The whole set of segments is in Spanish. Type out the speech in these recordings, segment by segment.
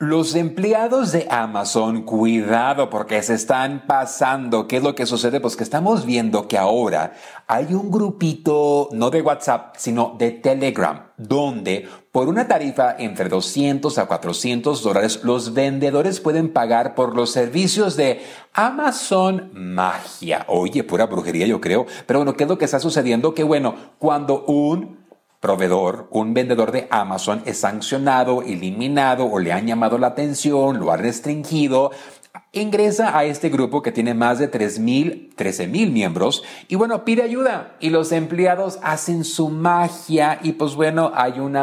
Los empleados de Amazon, cuidado porque se están pasando. ¿Qué es lo que sucede? Pues que estamos viendo que ahora hay un grupito, no de WhatsApp, sino de Telegram, donde por una tarifa entre 200 a 400 dólares, los vendedores pueden pagar por los servicios de Amazon Magia. Oye, pura brujería yo creo. Pero bueno, ¿qué es lo que está sucediendo? Que bueno, cuando un proveedor, un vendedor de Amazon es sancionado, eliminado o le han llamado la atención, lo ha restringido, ingresa a este grupo que tiene más de 3.000, 13.000 miembros y bueno, pide ayuda y los empleados hacen su magia y pues bueno, hay un,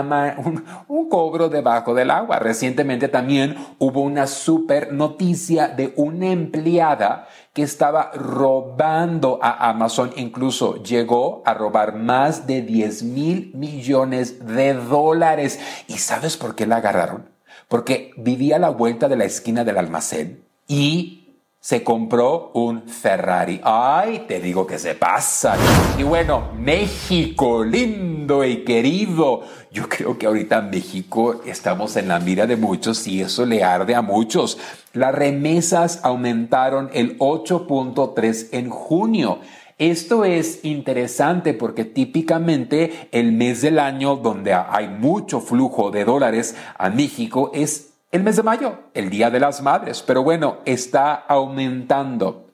un, cobro debajo del agua. Recientemente también hubo una super noticia de una empleada que estaba robando a Amazon, incluso llegó a robar más de 10 mil millones de dólares. ¿Y sabes por qué la agarraron? Porque vivía a la vuelta de la esquina del almacén y se compró un Ferrari. Ay, te digo que se pasa. Y bueno, México, lindo y querido. Yo creo que ahorita en México estamos en la mira de muchos y eso le arde a muchos. Las remesas aumentaron el 8.3 en junio. Esto es interesante porque típicamente el mes del año donde hay mucho flujo de dólares a México es el mes de mayo, el Día de las Madres, pero bueno, está aumentando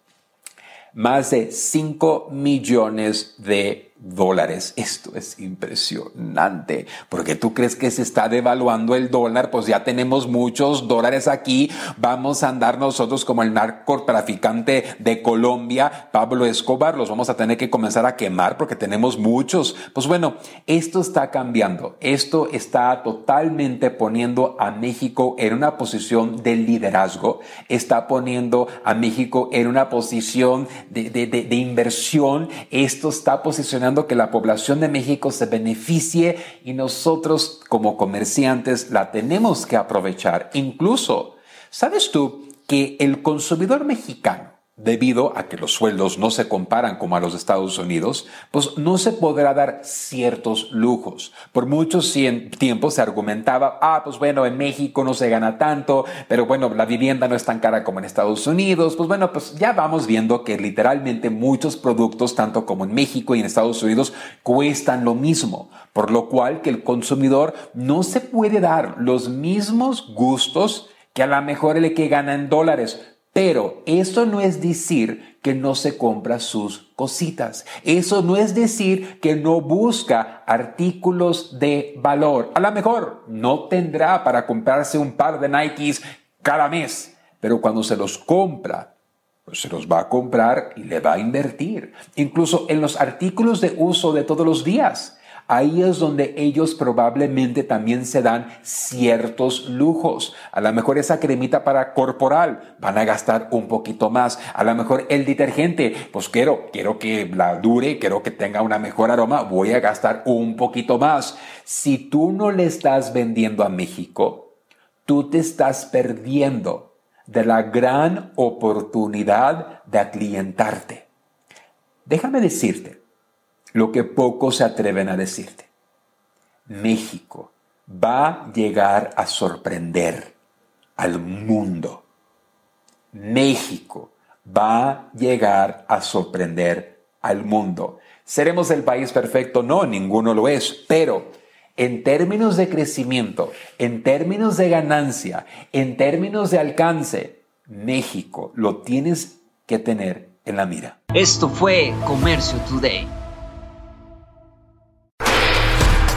más de 5 millones de dólares. Esto es impresionante, porque tú crees que se está devaluando el dólar, pues ya tenemos muchos dólares aquí, vamos a andar nosotros como el narcotraficante de Colombia, Pablo Escobar, los vamos a tener que comenzar a quemar porque tenemos muchos. Pues bueno, esto está cambiando, esto está totalmente poniendo a México en una posición de liderazgo, está poniendo a México en una posición de, de, de, de inversión, esto está posicionando que la población de México se beneficie y nosotros como comerciantes la tenemos que aprovechar. Incluso, ¿sabes tú que el consumidor mexicano debido a que los sueldos no se comparan como a los Estados Unidos, pues no se podrá dar ciertos lujos. Por muchos tiempo se argumentaba, ah, pues bueno, en México no se gana tanto, pero bueno, la vivienda no es tan cara como en Estados Unidos. Pues bueno, pues ya vamos viendo que literalmente muchos productos, tanto como en México y en Estados Unidos, cuestan lo mismo, por lo cual que el consumidor no se puede dar los mismos gustos que a lo mejor el que gana en dólares pero eso no es decir que no se compra sus cositas. Eso no es decir que no busca artículos de valor. A lo mejor no tendrá para comprarse un par de Nikes cada mes, pero cuando se los compra, pues se los va a comprar y le va a invertir. Incluso en los artículos de uso de todos los días ahí es donde ellos probablemente también se dan ciertos lujos. A lo mejor esa cremita para corporal van a gastar un poquito más. A lo mejor el detergente, pues quiero, quiero que la dure, quiero que tenga una mejor aroma, voy a gastar un poquito más. Si tú no le estás vendiendo a México, tú te estás perdiendo de la gran oportunidad de aclientarte. Déjame decirte, lo que pocos se atreven a decirte. México va a llegar a sorprender al mundo. México va a llegar a sorprender al mundo. ¿Seremos el país perfecto? No, ninguno lo es, pero en términos de crecimiento, en términos de ganancia, en términos de alcance, México lo tienes que tener en la mira. Esto fue Comercio Today.